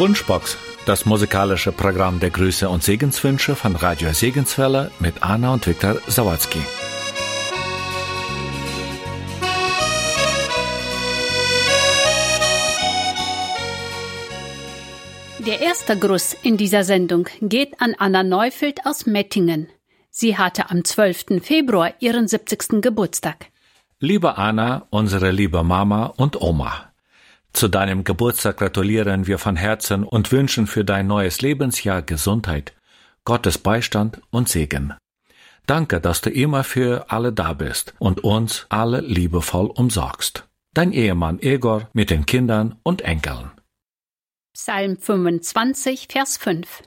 Wunschbox, das musikalische Programm der Grüße und Segenswünsche von Radio Segenswelle mit Anna und Viktor Sawatzki. Der erste Gruß in dieser Sendung geht an Anna Neufeld aus Mettingen. Sie hatte am 12. Februar ihren 70. Geburtstag. Liebe Anna, unsere liebe Mama und Oma. Zu deinem Geburtstag gratulieren wir von Herzen und wünschen für dein neues Lebensjahr Gesundheit, Gottes Beistand und Segen. Danke, dass du immer für alle da bist und uns alle liebevoll umsorgst. Dein Ehemann Egor mit den Kindern und Enkeln. Psalm 25, Vers 5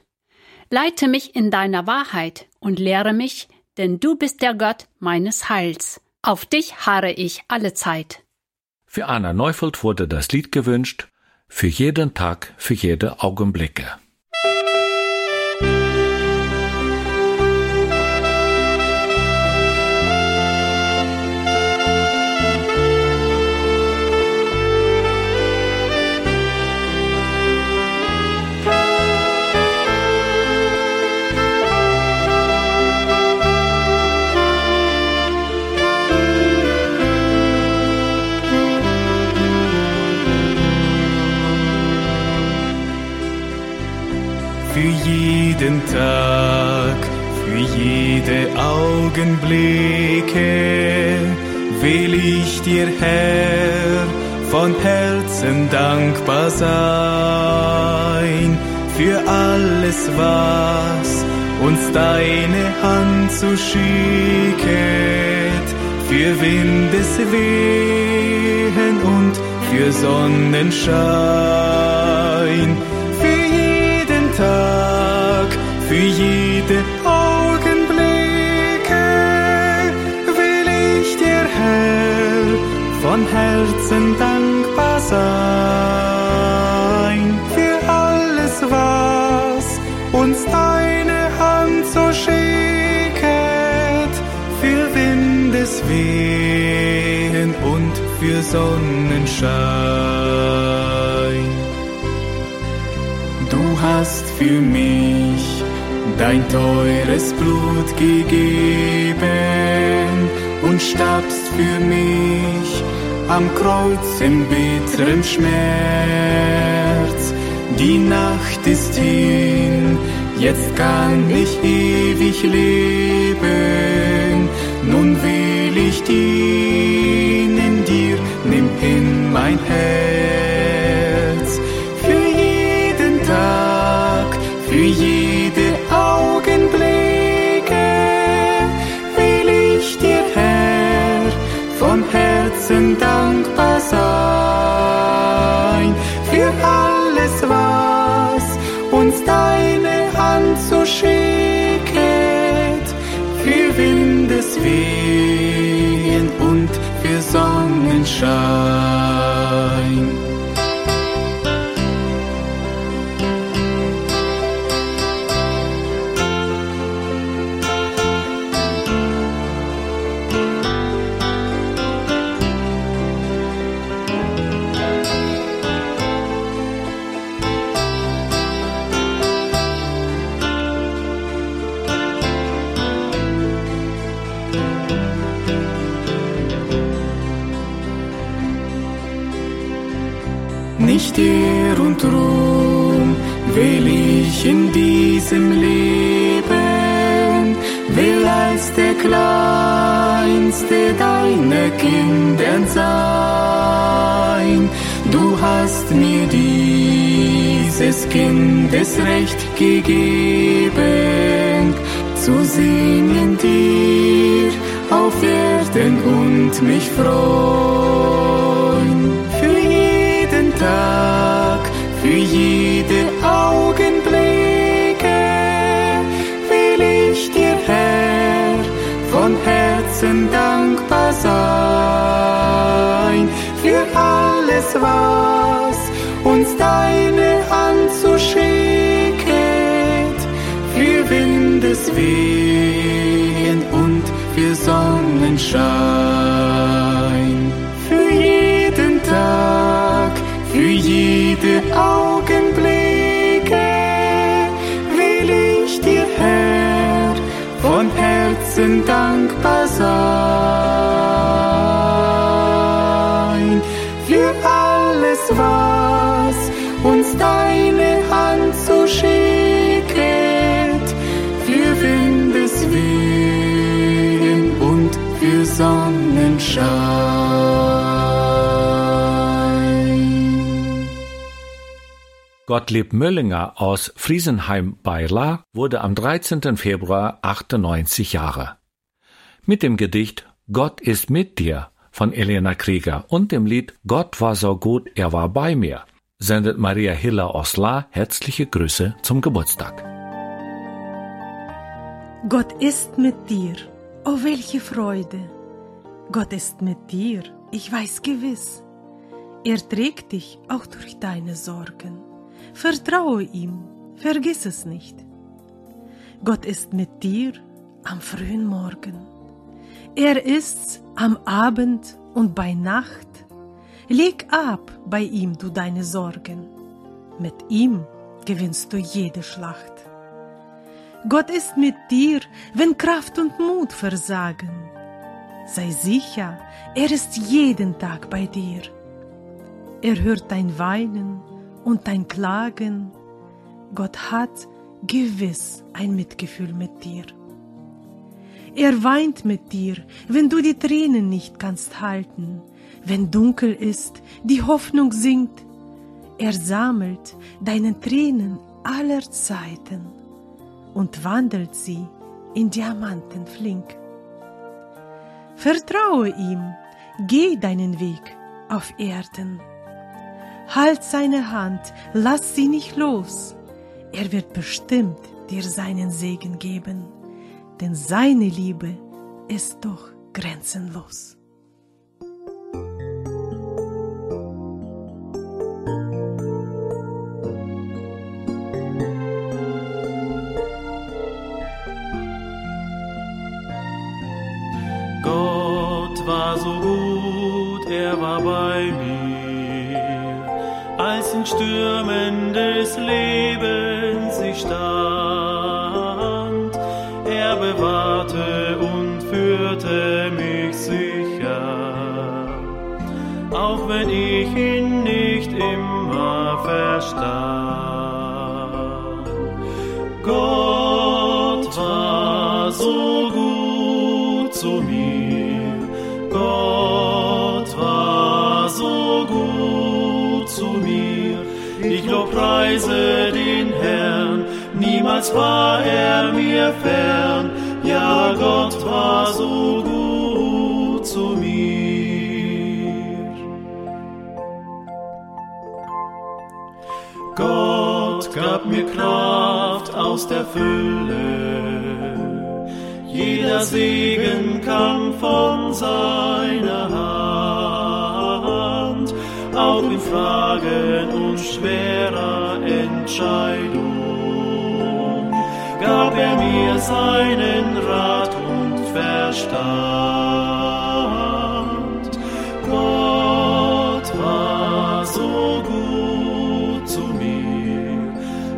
Leite mich in deiner Wahrheit und lehre mich, denn du bist der Gott meines Heils. Auf dich harre ich alle Zeit. Für Anna Neufeld wurde das Lied gewünscht, für jeden Tag, für jede Augenblicke. Jeden Tag, für jede Augenblicke will ich dir, Herr, von Herzen dankbar sein für alles, was uns deine Hand zu schicket, für Windeswehen und für Sonnenschein, für für jede Augenblicke will ich dir, Herr, von Herzen dankbar sein für alles, was uns deine Hand so schicket, für Windeswehen und für Sonnenschein. Du hast für mich dein teures Blut gegeben und starbst für mich am Kreuz im bitteren Schmerz. Die Nacht ist hin, jetzt kann ich ewig leben. Nun will ich dienen dir, nimm hin mein Herz. Schicket, für Windeswehen und für Sonnenschein. Kindesrecht gegeben, zu singen dir auf Erden und mich freuen. Tag, für jede Augenblicke will ich dir, Herr, von Herzen dankbar sein für alles, was uns deine Hand so schicket, Wehen und für Sonnenschein. Für jeden Tag, für jede Augenblicke will ich dir, Herr, von Herzen dankbar sein. Sonnenschein. Gottlieb Möllinger aus Friesenheim bei La wurde am 13. Februar 98 Jahre. Mit dem Gedicht Gott ist mit dir von Elena Krieger und dem Lied Gott war so gut, er war bei mir sendet Maria Hiller aus La herzliche Grüße zum Geburtstag. Gott ist mit dir, oh welche Freude! Gott ist mit dir, ich weiß gewiss. Er trägt dich auch durch deine Sorgen. Vertraue ihm, vergiss es nicht. Gott ist mit dir am frühen Morgen. Er ist's am Abend und bei Nacht. Leg ab bei ihm du deine Sorgen. Mit ihm gewinnst du jede Schlacht. Gott ist mit dir, wenn Kraft und Mut versagen. Sei sicher, er ist jeden Tag bei dir. Er hört dein Weinen und dein Klagen. Gott hat gewiss ein Mitgefühl mit dir. Er weint mit dir, wenn du die Tränen nicht kannst halten, wenn dunkel ist, die Hoffnung sinkt. Er sammelt deine Tränen aller Zeiten und wandelt sie in Diamanten flink. Vertraue ihm, geh deinen Weg auf Erden. Halt seine Hand, lass sie nicht los. Er wird bestimmt dir seinen Segen geben, denn seine Liebe ist doch grenzenlos. So gut, er war bei mir, als in Stürmen des Lebens ich stand. Er bewahrte und führte mich sicher, auch wenn ich ihn nicht immer verstand. Ich lobpreise den Herrn, niemals war er mir fern. Ja, Gott war so gut zu mir. Gott gab mir Kraft aus der Fülle jeder Segen kam von seiner auch in Fragen und schwerer Entscheidung gab er mir seinen Rat und Verstand. Gott war so gut zu mir.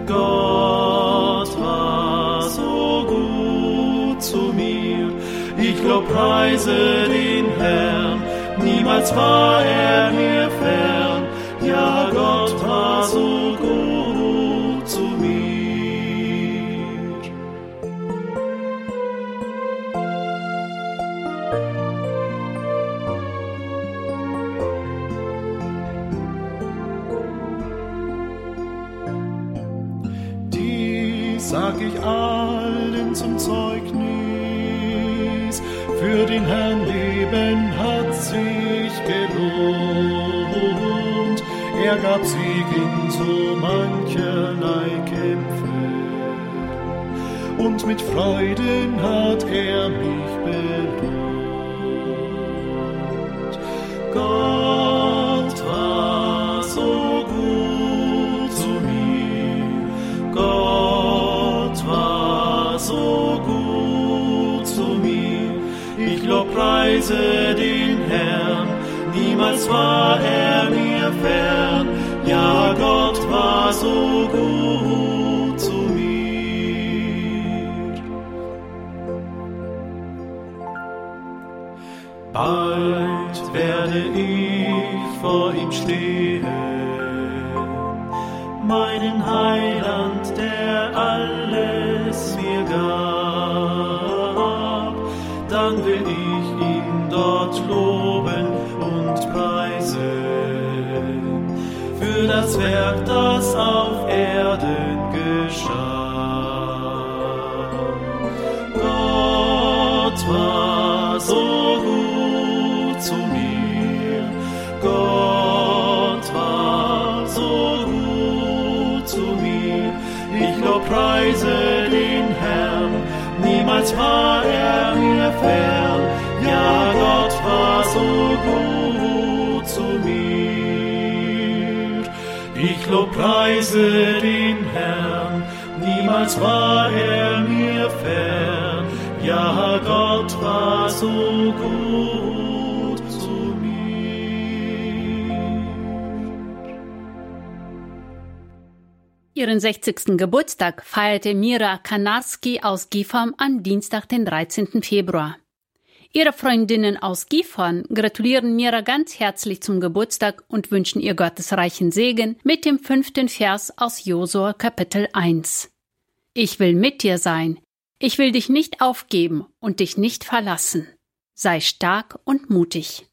Gott war so gut zu mir. Ich lobpreise den Herrn, niemals war er mir fern. Sag ich allen zum Zeugnis, für den Herrn Leben hat sich gelohnt. Er gab Sieg in so mancherlei Kämpfe, und mit Freuden hat er mich belohnt. preise den Herrn, niemals war er mir fern, ja Gott war so gut zu mir. Bald werde ich vor ihm stehen, meinen Heiland, der all das Werk, das auf Erden geschah. Gott war so gut zu mir. Gott war so gut zu mir. Ich lobpreise den Herrn. Niemals war er mir fern. Ja, Gott war so gut Ich lobpreise den Herrn. Niemals war er mir fern. Ja, Gott war so gut zu mir. Ihren 60. Geburtstag feierte Mira Kanarski aus Gifhorn am Dienstag, den 13. Februar. Ihre Freundinnen aus Gifhorn gratulieren Mira ganz herzlich zum Geburtstag und wünschen ihr gottesreichen Segen mit dem fünften Vers aus Josua Kapitel 1. Ich will mit dir sein, ich will dich nicht aufgeben und dich nicht verlassen. Sei stark und mutig.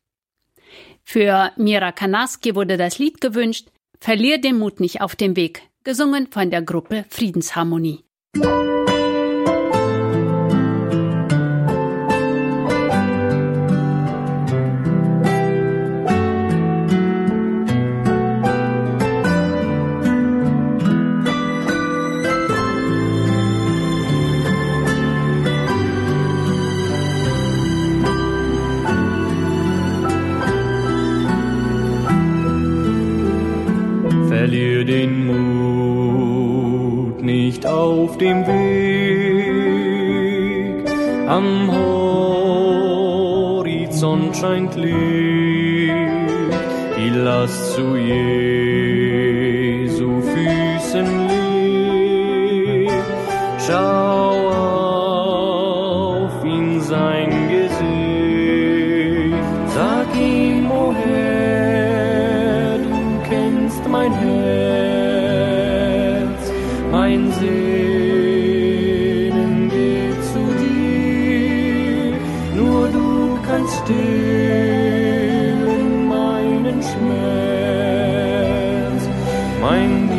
Für Mira Kanaski wurde das Lied gewünscht, Verlier den Mut nicht auf dem Weg, gesungen von der Gruppe Friedensharmonie. Dem Weg. Am Horizont scheint Licht, die Last zu Jesu du kannst stillen meinen Schmerz, mein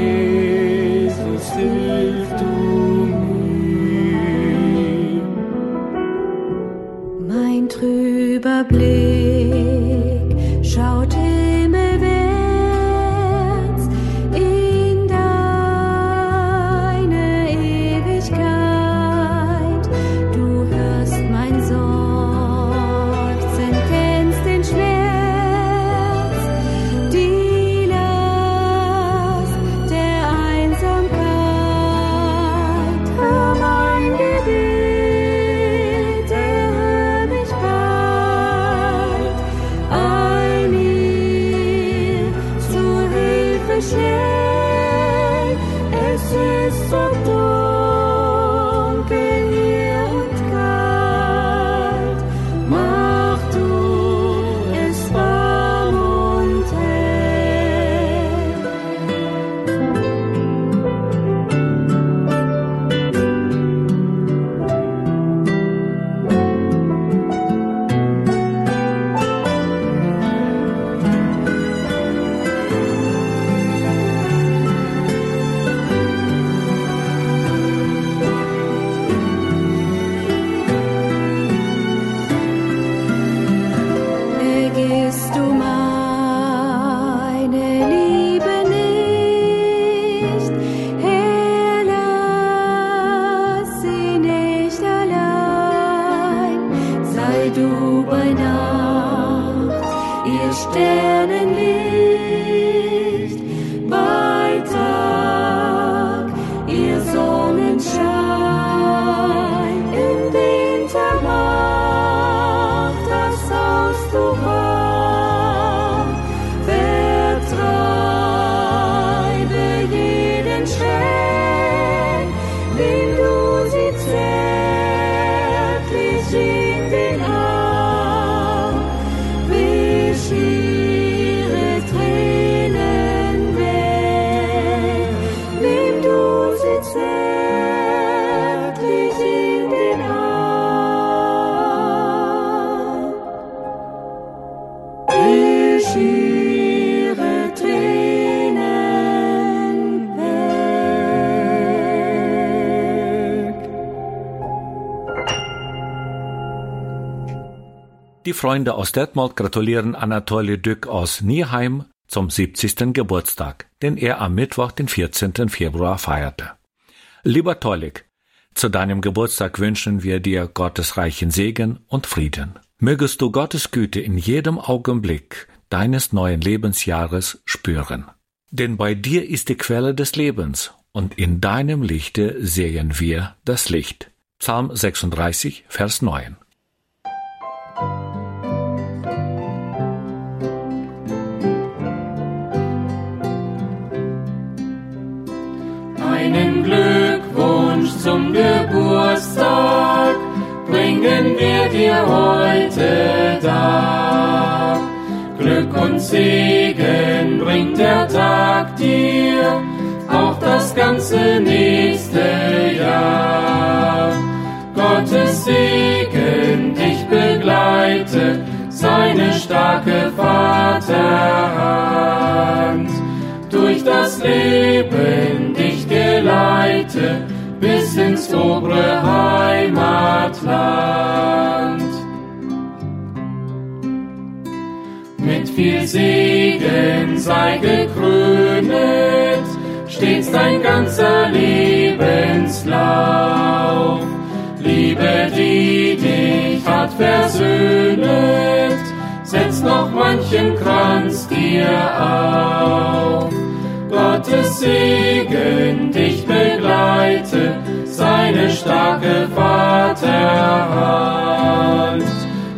Die Freunde aus Detmold gratulieren Anatoly Dück aus Nieheim zum 70. Geburtstag, den er am Mittwoch, den 14. Februar feierte. Lieber Tolik, zu deinem Geburtstag wünschen wir dir Gottes reichen Segen und Frieden. Mögest du Gottes Güte in jedem Augenblick deines neuen Lebensjahres spüren. Denn bei dir ist die Quelle des Lebens, und in deinem Lichte sehen wir das Licht. Psalm 36, Vers 9. zum Geburtstag bringen wir dir heute dar. Glück und Segen bringt der Tag dir, auch das ganze nächste Jahr. Gottes Segen dich begleite, seine starke Vaterhand. Durch das Leben ins obere Heimatland. Mit viel Segen sei gekrönet, stets dein ganzer Lebenslauf. Liebe, die dich hat versöhnet, setz noch manchen Kranz dir auf. Gottes Segen dich begleite, seine starke Vaterhand.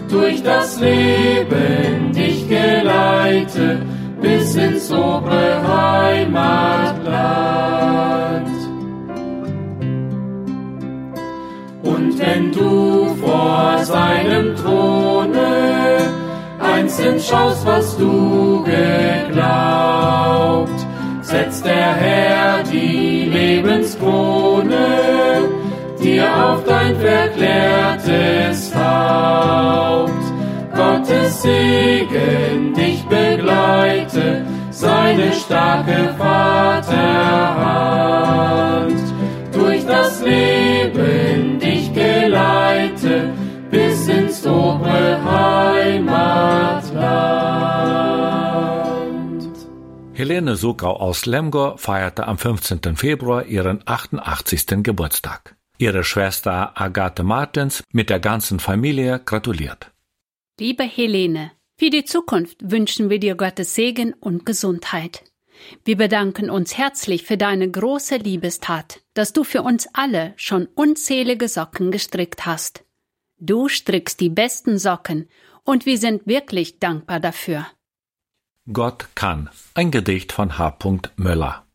Durch das Leben dich geleite, bis ins obere Heimatland. Und wenn du vor seinem Throne einzeln schaust, was du geglaubt, setzt der Herr die Lebenskrone dir auf dein verklärtes Haupt. Gottes Segen dich begleite, seine starke Vaterhand. Durch das Leben dich geleite, bis ins obere Heimatland. Helene Sukau aus Lemgo feierte am 15. Februar ihren 88. Geburtstag. Ihre Schwester Agathe Martens mit der ganzen Familie gratuliert. Liebe Helene, für die Zukunft wünschen wir dir Gottes Segen und Gesundheit. Wir bedanken uns herzlich für deine große Liebestat, dass du für uns alle schon unzählige Socken gestrickt hast. Du strickst die besten Socken und wir sind wirklich dankbar dafür. Gott kann. Ein Gedicht von H. Möller.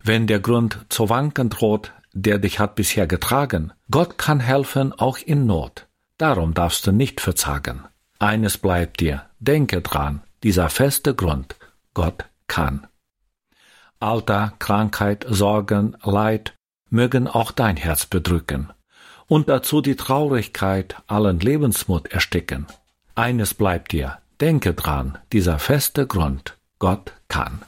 Wenn der Grund zu wanken droht, der dich hat bisher getragen, Gott kann helfen auch in Not. Darum darfst du nicht verzagen. Eines bleibt dir, denke dran, dieser feste Grund, Gott kann. Alter, Krankheit, Sorgen, Leid mögen auch dein Herz bedrücken und dazu die Traurigkeit allen Lebensmut ersticken. Eines bleibt dir, denke dran, dieser feste Grund, Gott kann.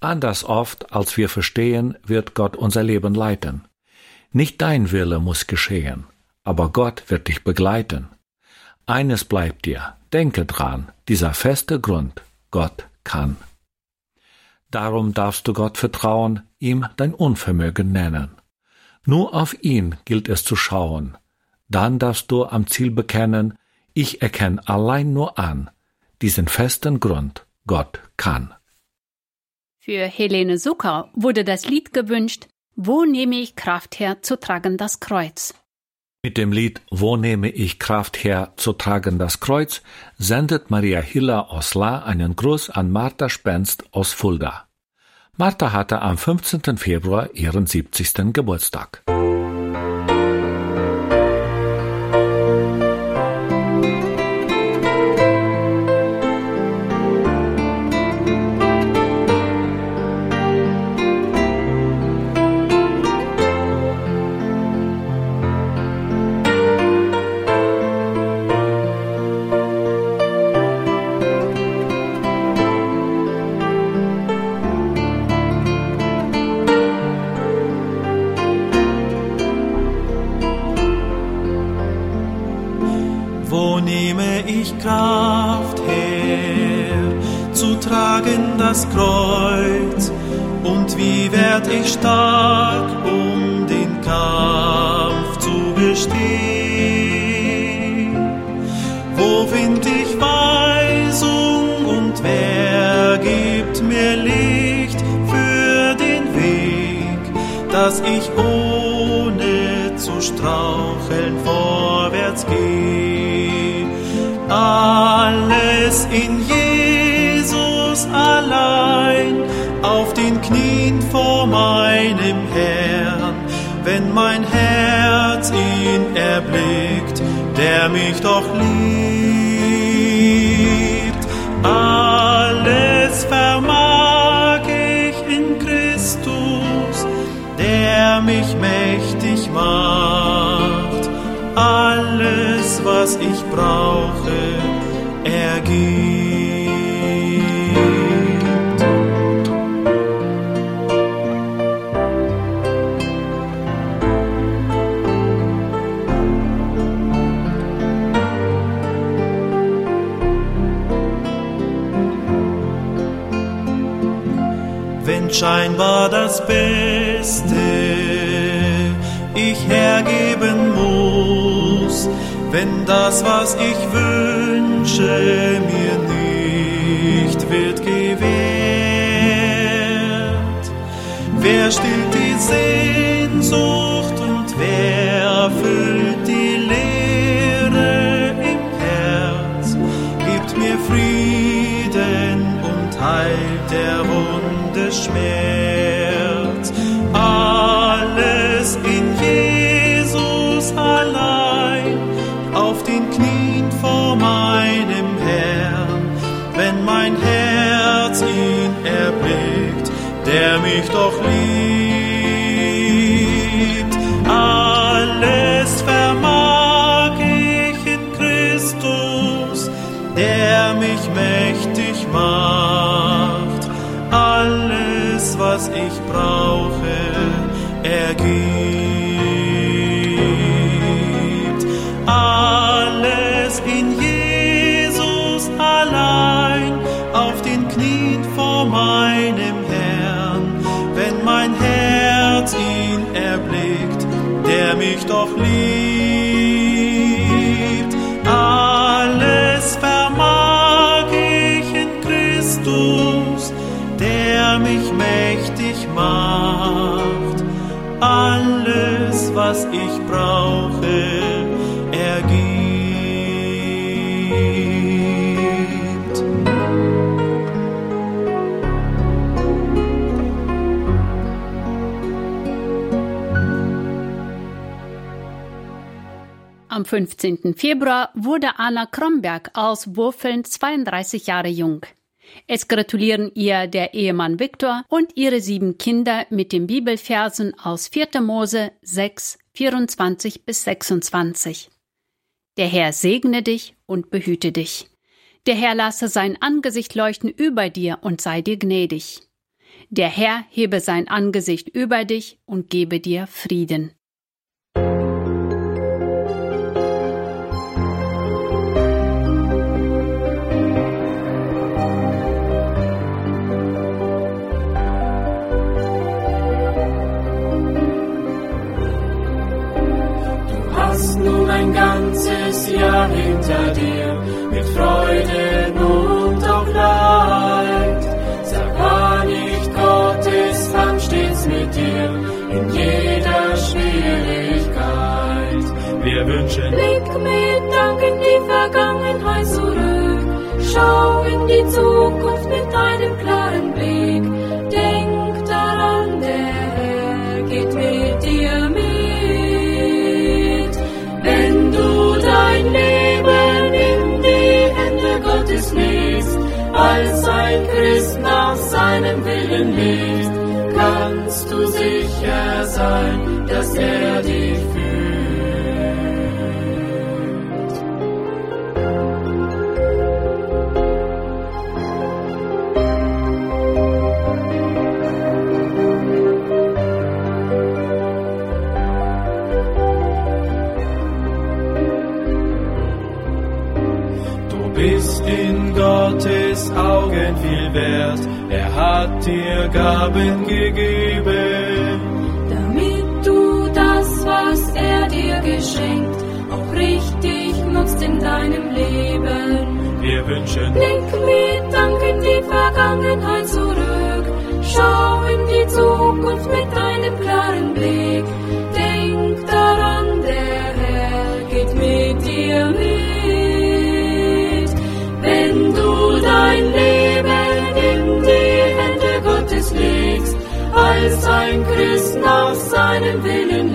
Anders oft, als wir verstehen, wird Gott unser Leben leiten. Nicht dein Wille muss geschehen, aber Gott wird dich begleiten. Eines bleibt dir, denke dran, dieser feste Grund, Gott kann. Darum darfst du Gott vertrauen, ihm dein Unvermögen nennen. Nur auf ihn gilt es zu schauen. Dann darfst du am Ziel bekennen, ich erkenne allein nur an, diesen festen Grund, Gott kann. Für Helene Zucker wurde das Lied gewünscht, Wo nehme ich Kraft her zu tragen das Kreuz? Mit dem Lied Wo nehme ich Kraft her zu tragen das Kreuz sendet Maria Hiller aus La einen Gruß an Martha Spenst aus Fulda. Martha hatte am 15. Februar ihren 70. Geburtstag. Mein Herz ihn erblickt, der mich doch liebt. Scheinbar das Beste ich hergeben muss, wenn das, was ich wünsche, mir nicht wird gewährt. Wer stillt die Sehnsucht und wer füllt der 15. Februar wurde Anna Kromberg aus Wurfeln 32 Jahre jung. Es gratulieren ihr der Ehemann Viktor und ihre sieben Kinder mit den Bibelversen aus 4. Mose 6, 24 bis 26. Der Herr segne dich und behüte dich. Der Herr lasse sein Angesicht leuchten über dir und sei dir gnädig. Der Herr hebe sein Angesicht über dich und gebe dir Frieden. Hinter dir mit Freuden und auch Leid. Sag, war nicht Gottes Hand stets mit dir in jeder Schwierigkeit. Wir wünschen Blick mit Dank in die Vergangenheit zurück. Schau in die Zukunft seinem Willen lebst, kannst du sicher sein, dass er dich führt. viel wert, er hat dir Gaben gegeben. Damit du das, was er dir geschenkt, auch richtig nutzt in deinem Leben. Wir wünschen, Blick mit Dank in die Vergangenheit zurück. Schau in die Zukunft mit einem seinem Willen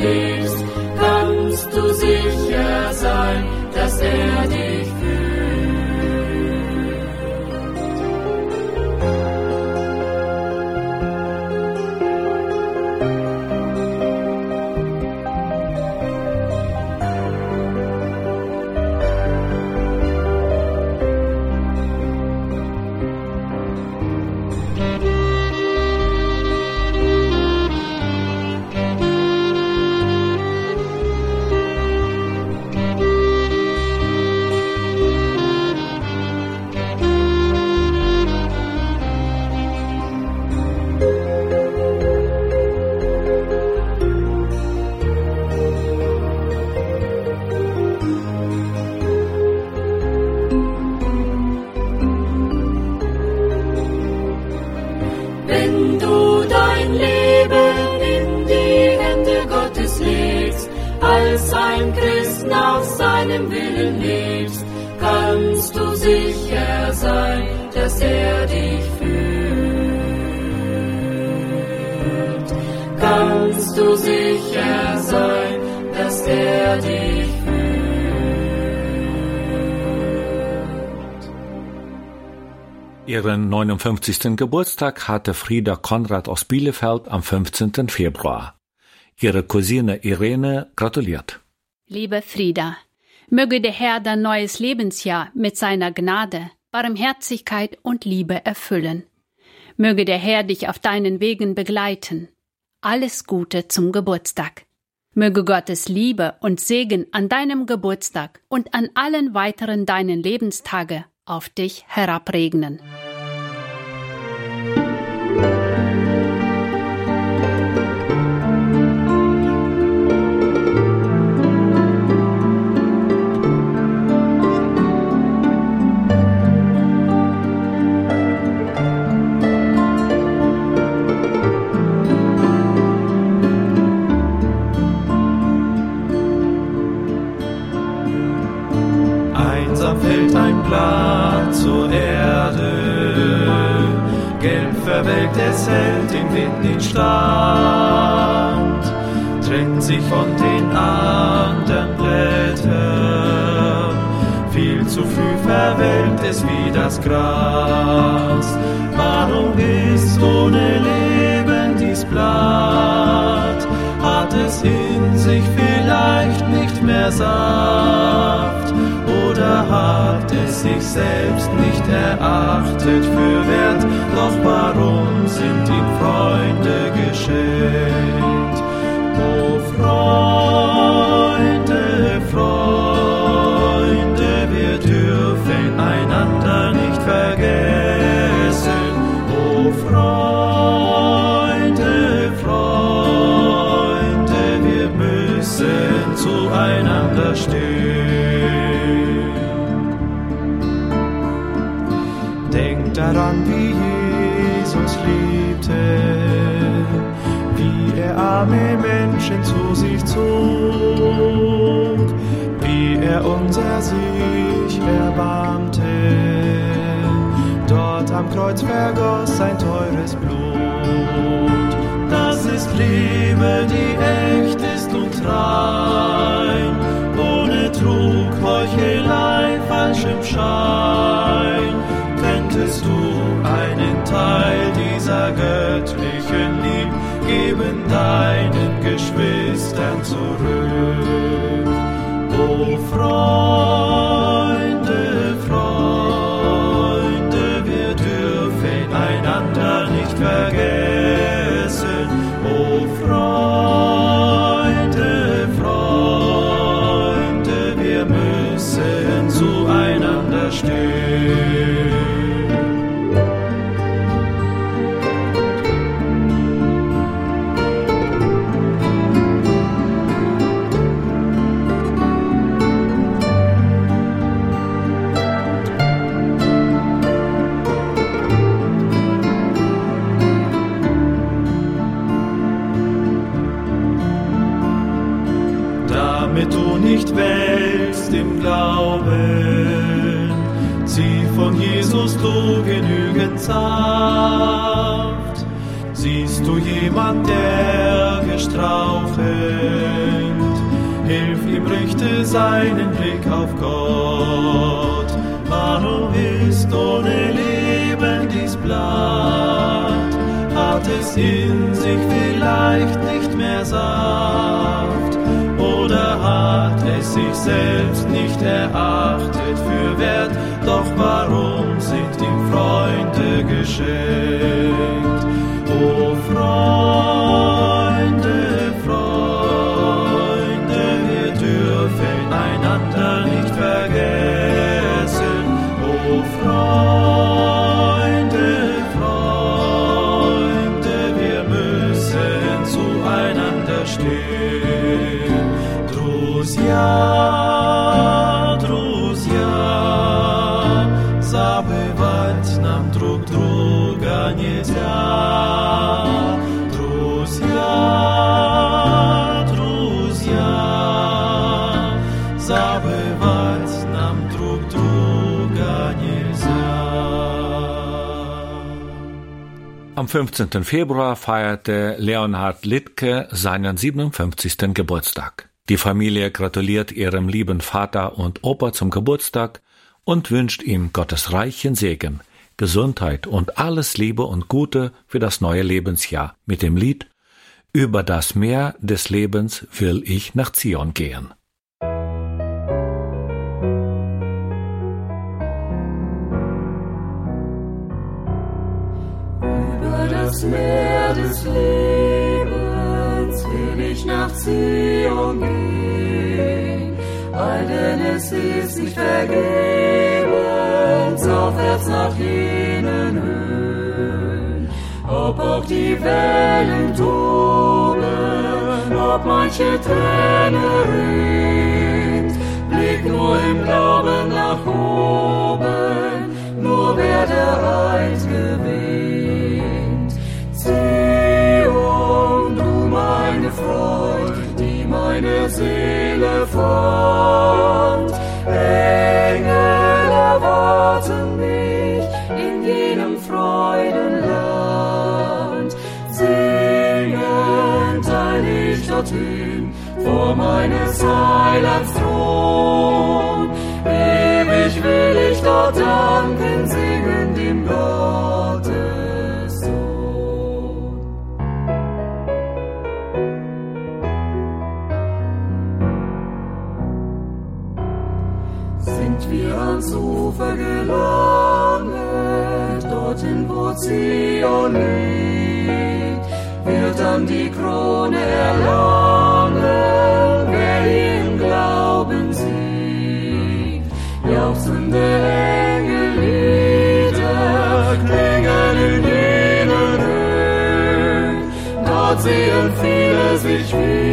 59. Geburtstag hatte Frieda Konrad aus Bielefeld am 15. Februar. Ihre Cousine Irene gratuliert. Liebe Frieda, möge der Herr dein neues Lebensjahr mit seiner Gnade, Barmherzigkeit und Liebe erfüllen. Möge der Herr dich auf deinen Wegen begleiten. Alles Gute zum Geburtstag. Möge Gottes Liebe und Segen an deinem Geburtstag und an allen weiteren deinen Lebenstage auf dich herabregnen. Stand, trennt sich von den anderen Blättern. Viel zu früh verwelkt es wie das Gras. Warum ist ohne Leben dies Blatt? Hat es in sich vielleicht nicht mehr Saft? Hat es sich selbst nicht erachtet für wert? Doch warum sind ihm Freunde geschenkt? O Freunde, daran, wie Jesus liebte, wie er arme Menschen zu sich zog, wie er unser sich erbarmte. Dort am Kreuz vergoss sein teures Blut. Das ist Liebe, die echt ist und rein, ohne Trug, Heuchelei, falschem Schein. Könntest du einen Teil dieser göttlichen Lieb geben deinen Geschwistern zurück? O Freunde, Saft. Siehst du jemand, der gestrauchelt, hilf ihm, richte seinen Blick auf Gott. Warum ist ohne Leben dies Blatt? Hat es in sich vielleicht nicht mehr Saft? Oder hat es sich selbst nicht erachtet für wert? Doch warum sind ihm Freunde geschenkt? Am 15. Februar feierte Leonhard Littke seinen 57. Geburtstag. Die Familie gratuliert ihrem lieben Vater und Opa zum Geburtstag und wünscht ihm Gottes reichen Segen, Gesundheit und alles Liebe und Gute für das neue Lebensjahr mit dem Lied Über das Meer des Lebens will ich nach Zion gehen. Das Meer des Lebens will ich nach Zion gehen, all denn es ist nicht vergebens, aufwärts nach jenen Höhen. Ob auch die Wellen toben, ob manche Träne rinnt, blick nur im Glauben nach oben, nur wer der Eid gewinnt. Meine Freud, die meine Seele formt. Engel erwarten mich in jenem Freudenland. Singend eil ich dorthin vor meines Heilands wo Zion liegt, wird dann die Krone erlangen, wer im Glauben siegt. Jauchzende Engellieder klingen in jenen Höhen, dort sehen viele sich wieder,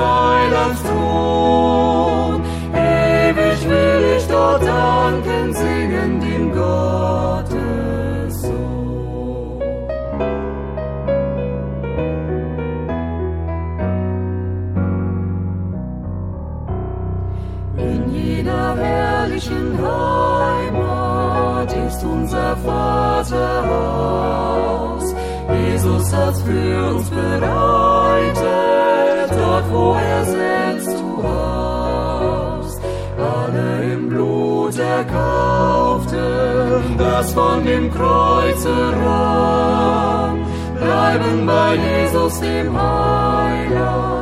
Heilands Thron. Ewig will ich dort danken, singen dem Gottes Sohn. In jeder herrlichen Heimat ist unser Vaterhaus. Jesus hat's für uns bereitet, wo er selbst zu Haus. Alle im Blut erkauften, das von dem Kreuze rann, bleiben bei Jesus dem Heiland,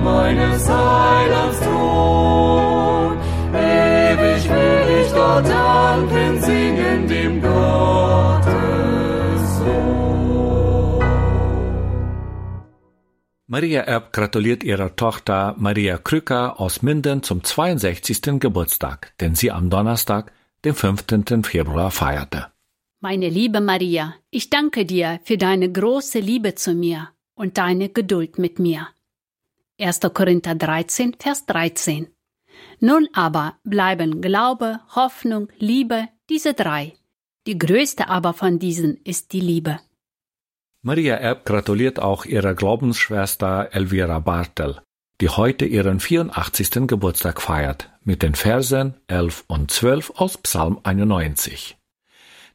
meines Heilands Thron. Ewig will ich dort danken, singen dem Gottes Sohn. Maria Erb gratuliert ihrer Tochter Maria Krücker aus Minden zum 62. Geburtstag, den sie am Donnerstag, den 15. Februar feierte. Meine liebe Maria, ich danke dir für deine große Liebe zu mir und deine Geduld mit mir. 1. Korinther 13, Vers 13. Nun aber bleiben Glaube, Hoffnung, Liebe, diese drei. Die größte aber von diesen ist die Liebe. Maria Erb gratuliert auch ihrer Glaubensschwester Elvira Bartel, die heute ihren 84. Geburtstag feiert, mit den Versen 11 und 12 aus Psalm 91.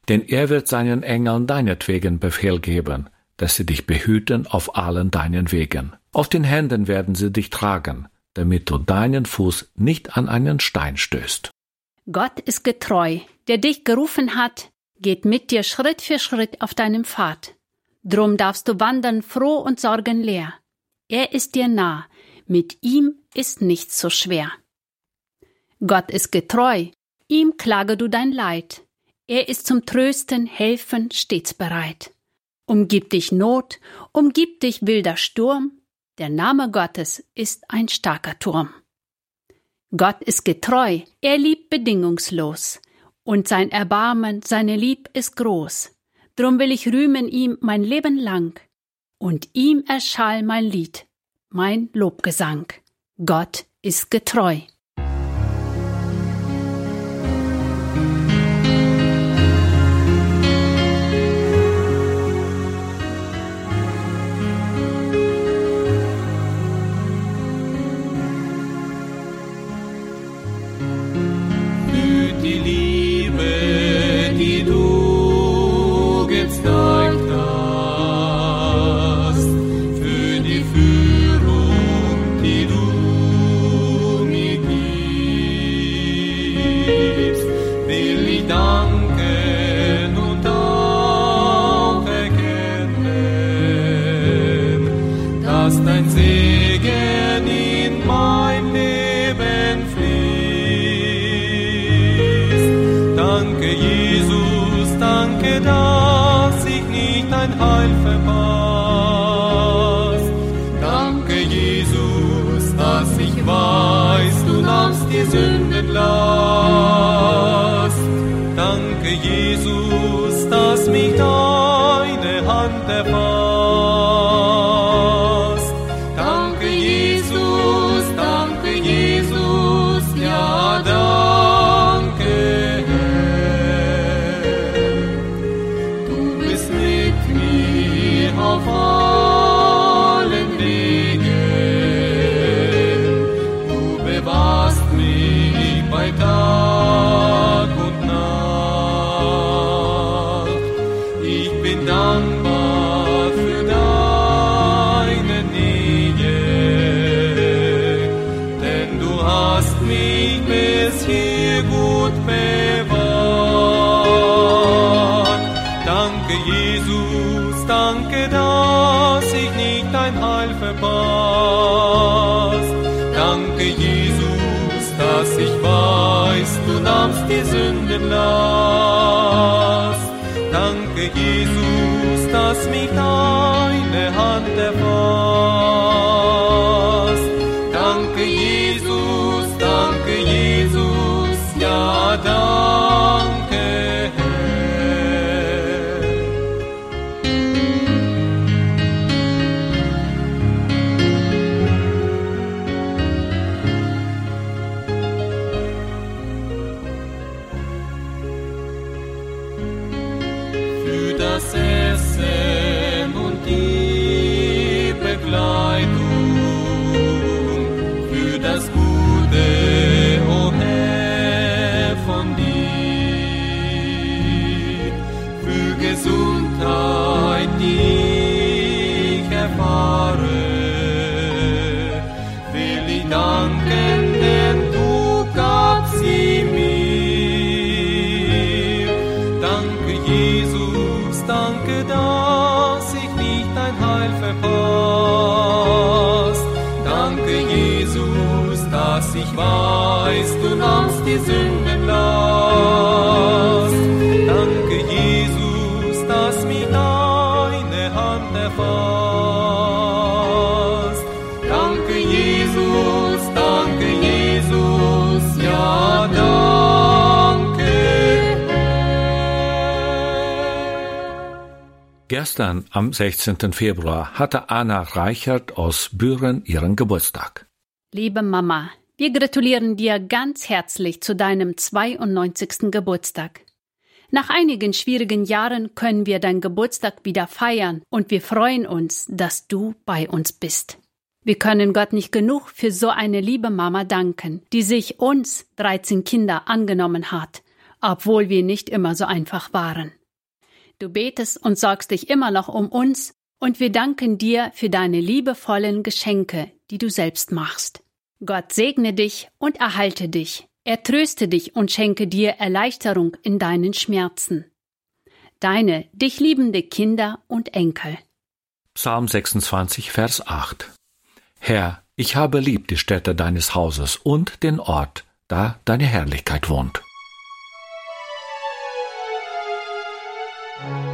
Denn er wird seinen Engeln deinetwegen Befehl geben, dass sie dich behüten auf allen deinen Wegen. Auf den Händen werden sie dich tragen, damit du deinen Fuß nicht an einen Stein stößt. Gott ist getreu, der dich gerufen hat, geht mit dir Schritt für Schritt auf deinem Pfad. Drum darfst du wandern froh und sorgenleer. Er ist dir nah, mit ihm ist nichts so schwer. Gott ist getreu, ihm klage du dein Leid. Er ist zum Trösten, Helfen stets bereit. Umgib dich Not, umgib dich wilder Sturm, der Name Gottes ist ein starker Turm. Gott ist getreu, er liebt bedingungslos, und sein Erbarmen, seine Lieb ist groß. Drum will ich rühmen ihm mein Leben lang, und ihm erschall mein Lied, mein Lobgesang. Gott ist getreu. Die dass ich nicht dein Heil verpasst. Danke, Jesus, dass ich weiß, du nahmst die Sündenlast. Danke, Jesus, Gestern, am 16. Februar, hatte Anna Reichert aus Büren ihren Geburtstag. Liebe Mama, wir gratulieren dir ganz herzlich zu deinem 92. Geburtstag. Nach einigen schwierigen Jahren können wir deinen Geburtstag wieder feiern und wir freuen uns, dass du bei uns bist. Wir können Gott nicht genug für so eine liebe Mama danken, die sich uns 13 Kinder angenommen hat, obwohl wir nicht immer so einfach waren. Du betest und sorgst dich immer noch um uns und wir danken dir für deine liebevollen Geschenke, die du selbst machst. Gott segne dich und erhalte dich. Er tröste dich und schenke dir Erleichterung in deinen Schmerzen. Deine dich liebende Kinder und Enkel. Psalm 26, Vers 8. Herr, ich habe lieb die Stätte deines Hauses und den Ort, da deine Herrlichkeit wohnt. Nur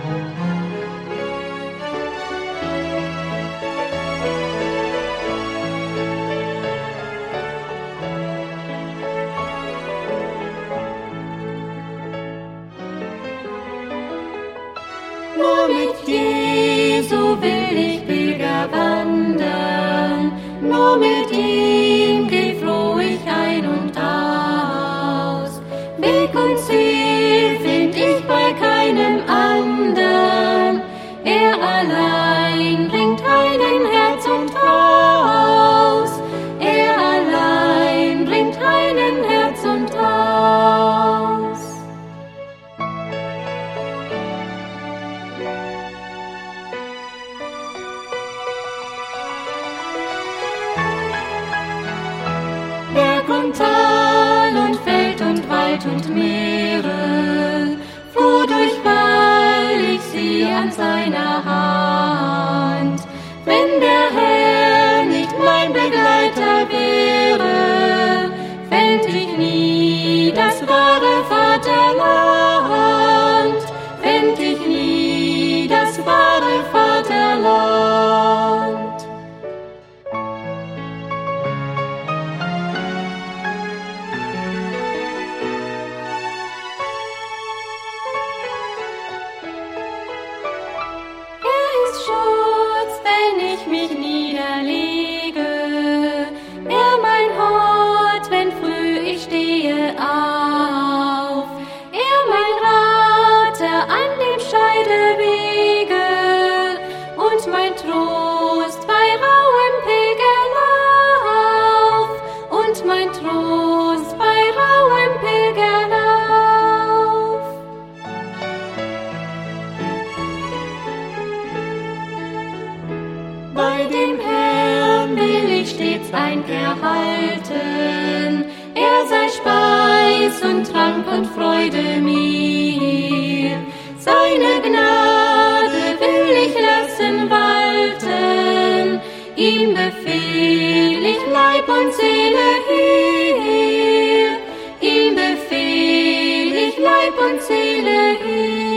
lassen walten. Ihm befehl ich Leib und Seele hier. Ihm befehl ich Leib und Seele hier.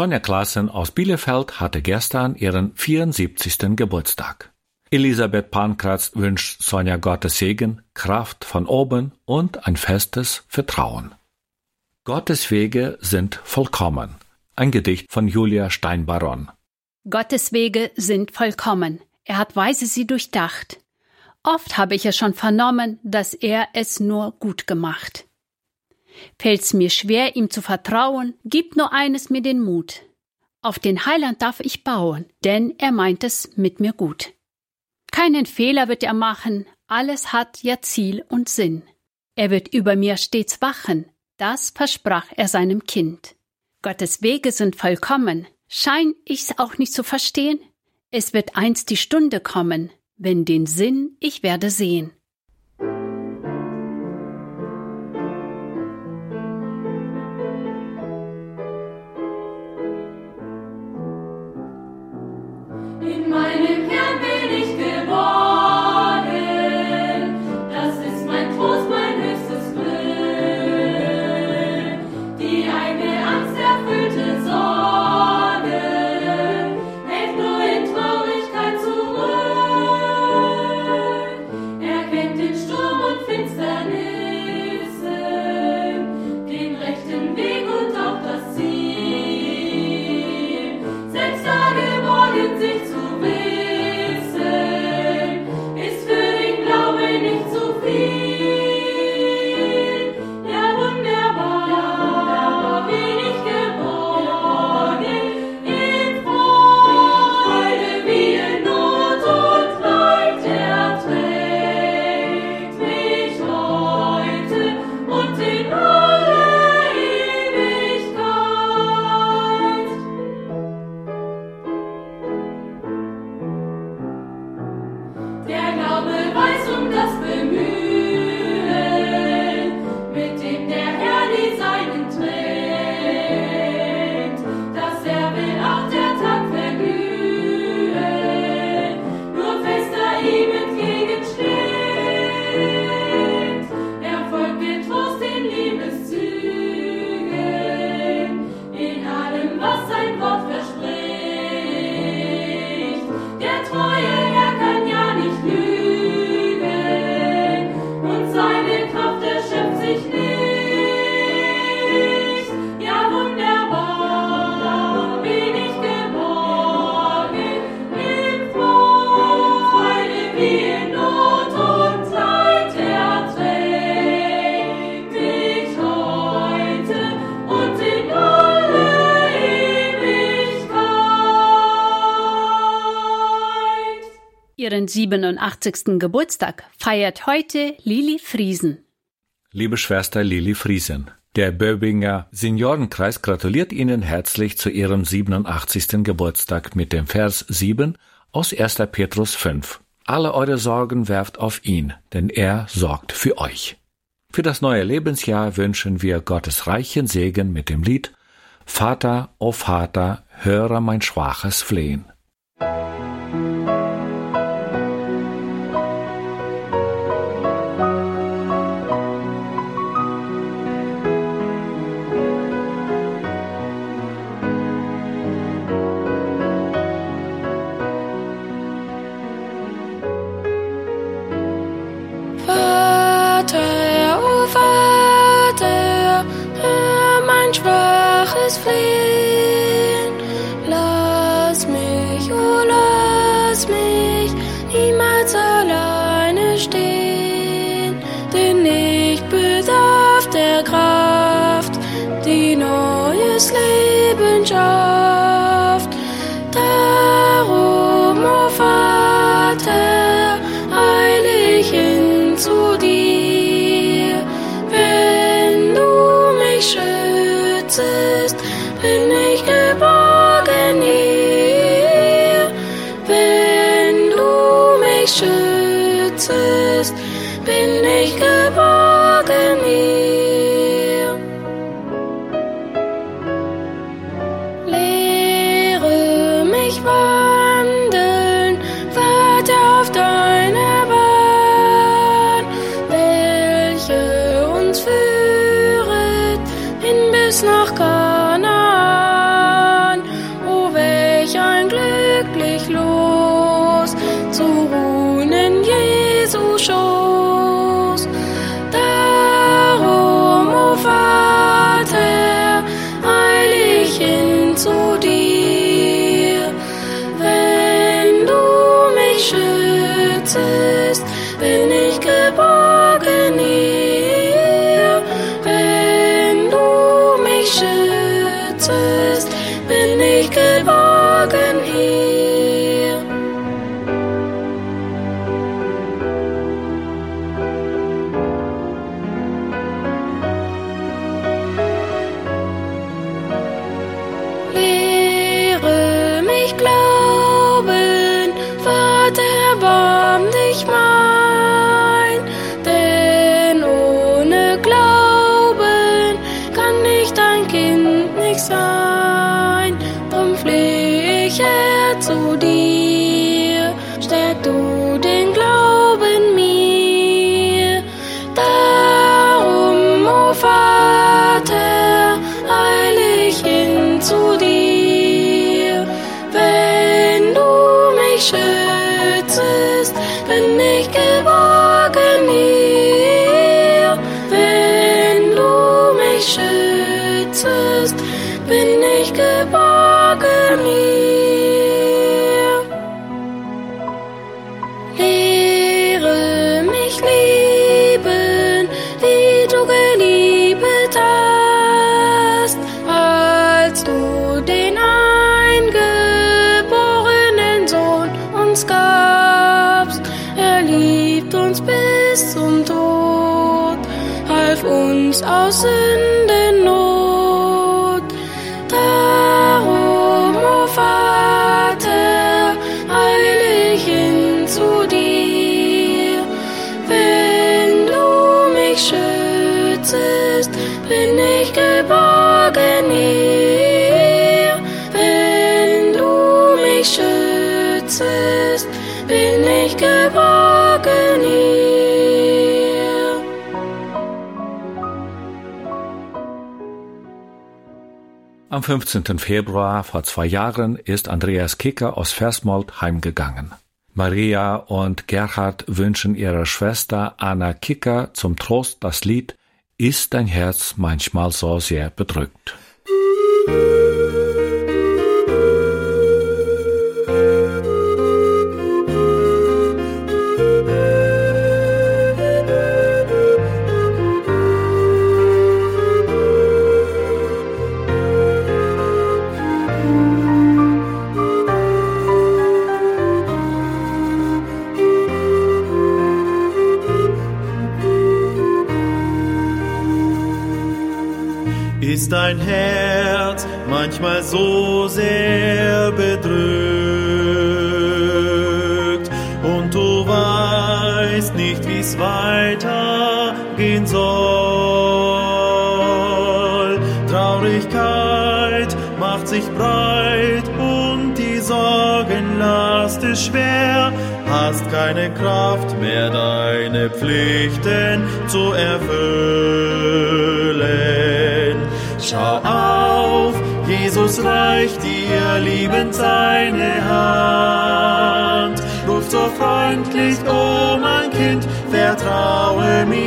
Sonja Klassen aus Bielefeld hatte gestern ihren 74. Geburtstag. Elisabeth Pankratz wünscht Sonja Gottes Segen, Kraft von oben und ein festes Vertrauen. Gottes Wege sind vollkommen. Ein Gedicht von Julia Steinbaron. Gottes Wege sind vollkommen. Er hat weise sie durchdacht. Oft habe ich es schon vernommen, dass er es nur gut gemacht. Fällt's mir schwer, ihm zu vertrauen, gibt nur eines mir den Mut. Auf den Heiland darf ich bauen, denn er meint es mit mir gut. Keinen Fehler wird er machen, alles hat ja Ziel und Sinn. Er wird über mir stets wachen, das versprach er seinem Kind. Gottes Wege sind vollkommen, schein ich's auch nicht zu verstehen? Es wird einst die Stunde kommen, wenn den Sinn ich werde sehen. Ihren 87. Geburtstag feiert heute Lili Friesen. Liebe Schwester Lili Friesen, der Böbinger Seniorenkreis gratuliert Ihnen herzlich zu Ihrem 87. Geburtstag mit dem Vers 7 aus 1. Petrus 5. Alle eure Sorgen werft auf ihn, denn er sorgt für euch. Für das neue Lebensjahr wünschen wir Gottes reichen Segen mit dem Lied Vater, o Vater, höre mein schwaches Flehen. es fliehen. Lass mich, oh lass mich niemals alleine stehen, denn ich bedarf der Kraft, die neues Leben schafft. Uns gabst. Er liebt uns bis zum Tod, half uns aus Sündennot. Am 15. Februar vor zwei Jahren ist Andreas Kicker aus Versmold heimgegangen. Maria und Gerhard wünschen ihrer Schwester Anna Kicker zum Trost das Lied Ist dein Herz manchmal so sehr bedrückt. Ist dein Herz manchmal so sehr bedrückt und du weißt nicht, wie's weitergehen soll. Traurigkeit macht sich breit und die Sorgenlast ist schwer. Hast keine Kraft mehr, deine Pflichten zu erfüllen. Schau auf, Jesus reicht dir liebend seine Hand. Ruft so freundlich, oh mein Kind, vertraue mir.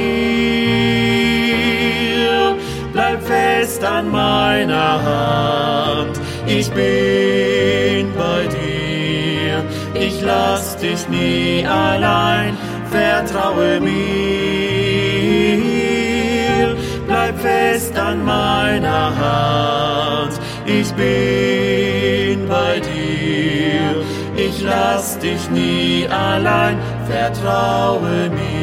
Bleib fest an meiner Hand, ich bin bei dir. Ich lass dich nie allein, vertraue mir. Fest an meiner Hand, ich bin bei dir. Ich lass dich nie allein, vertraue mir.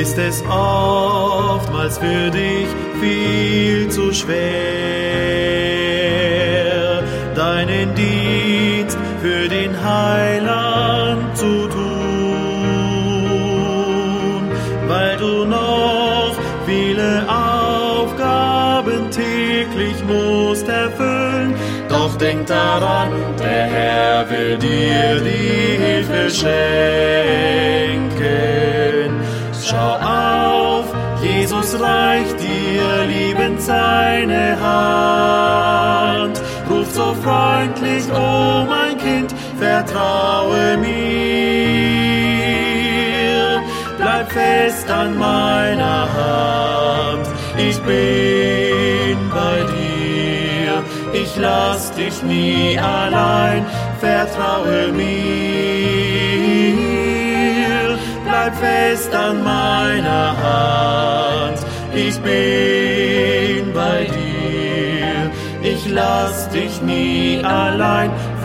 Ist es oftmals für dich viel zu schwer, Heiland zu tun, weil du noch viele Aufgaben täglich musst erfüllen. Doch denk daran, der Herr will dir die Hilfe schenken. Schau auf, Jesus reicht dir liebend seine Hand. Ruft so freundlich, oh mein Kind, vertraue mir. Bleib fest an meiner Hand, ich bin bei dir. Ich lass dich nie allein, vertraue mir. bleib fest an meiner Hand. Ich bin bei dir, ich lass dich nie allein,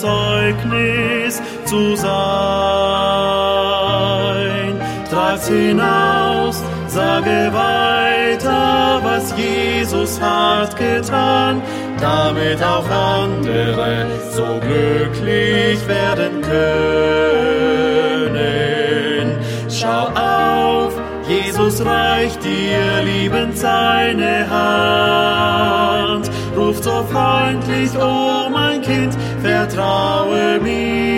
Zeugnis zu sein. Trag's hinaus, sage weiter, was Jesus hat getan, damit auch andere so glücklich werden können. Schau auf, Jesus reicht dir liebend seine Hand, ruft so freundlich, oh mein Kind, vertraue mir.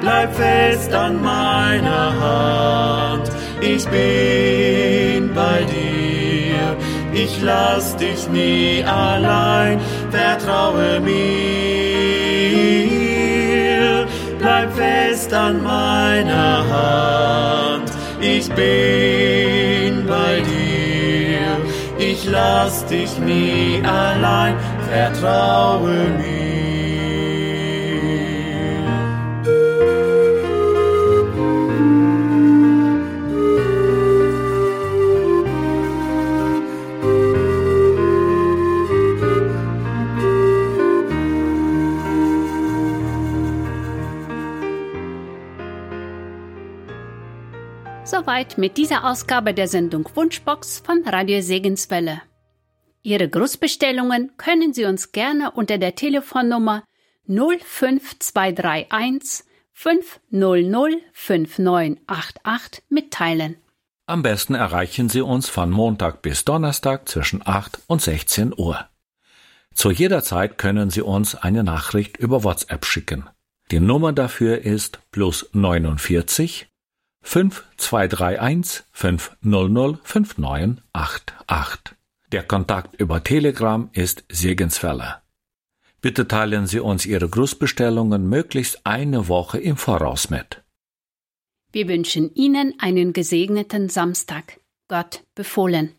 Bleib fest an meiner Hand, ich bin bei dir. Ich lass dich nie allein, vertraue mir. Bleib fest an meiner Hand, ich bin bei dir. Ich lass dich nie allein, vertraue mir. Soweit mit dieser Ausgabe der Sendung Wunschbox von Radio Segenswelle. Ihre Grußbestellungen können Sie uns gerne unter der Telefonnummer 05231 500 5988 mitteilen. Am besten erreichen Sie uns von Montag bis Donnerstag zwischen 8 und 16 Uhr. Zu jeder Zeit können Sie uns eine Nachricht über WhatsApp schicken. Die Nummer dafür ist plus 49 5231 500 5988. Der Kontakt über Telegram ist Segenswelle. Bitte teilen Sie uns Ihre Grußbestellungen möglichst eine Woche im Voraus mit. Wir wünschen Ihnen einen gesegneten Samstag. Gott befohlen.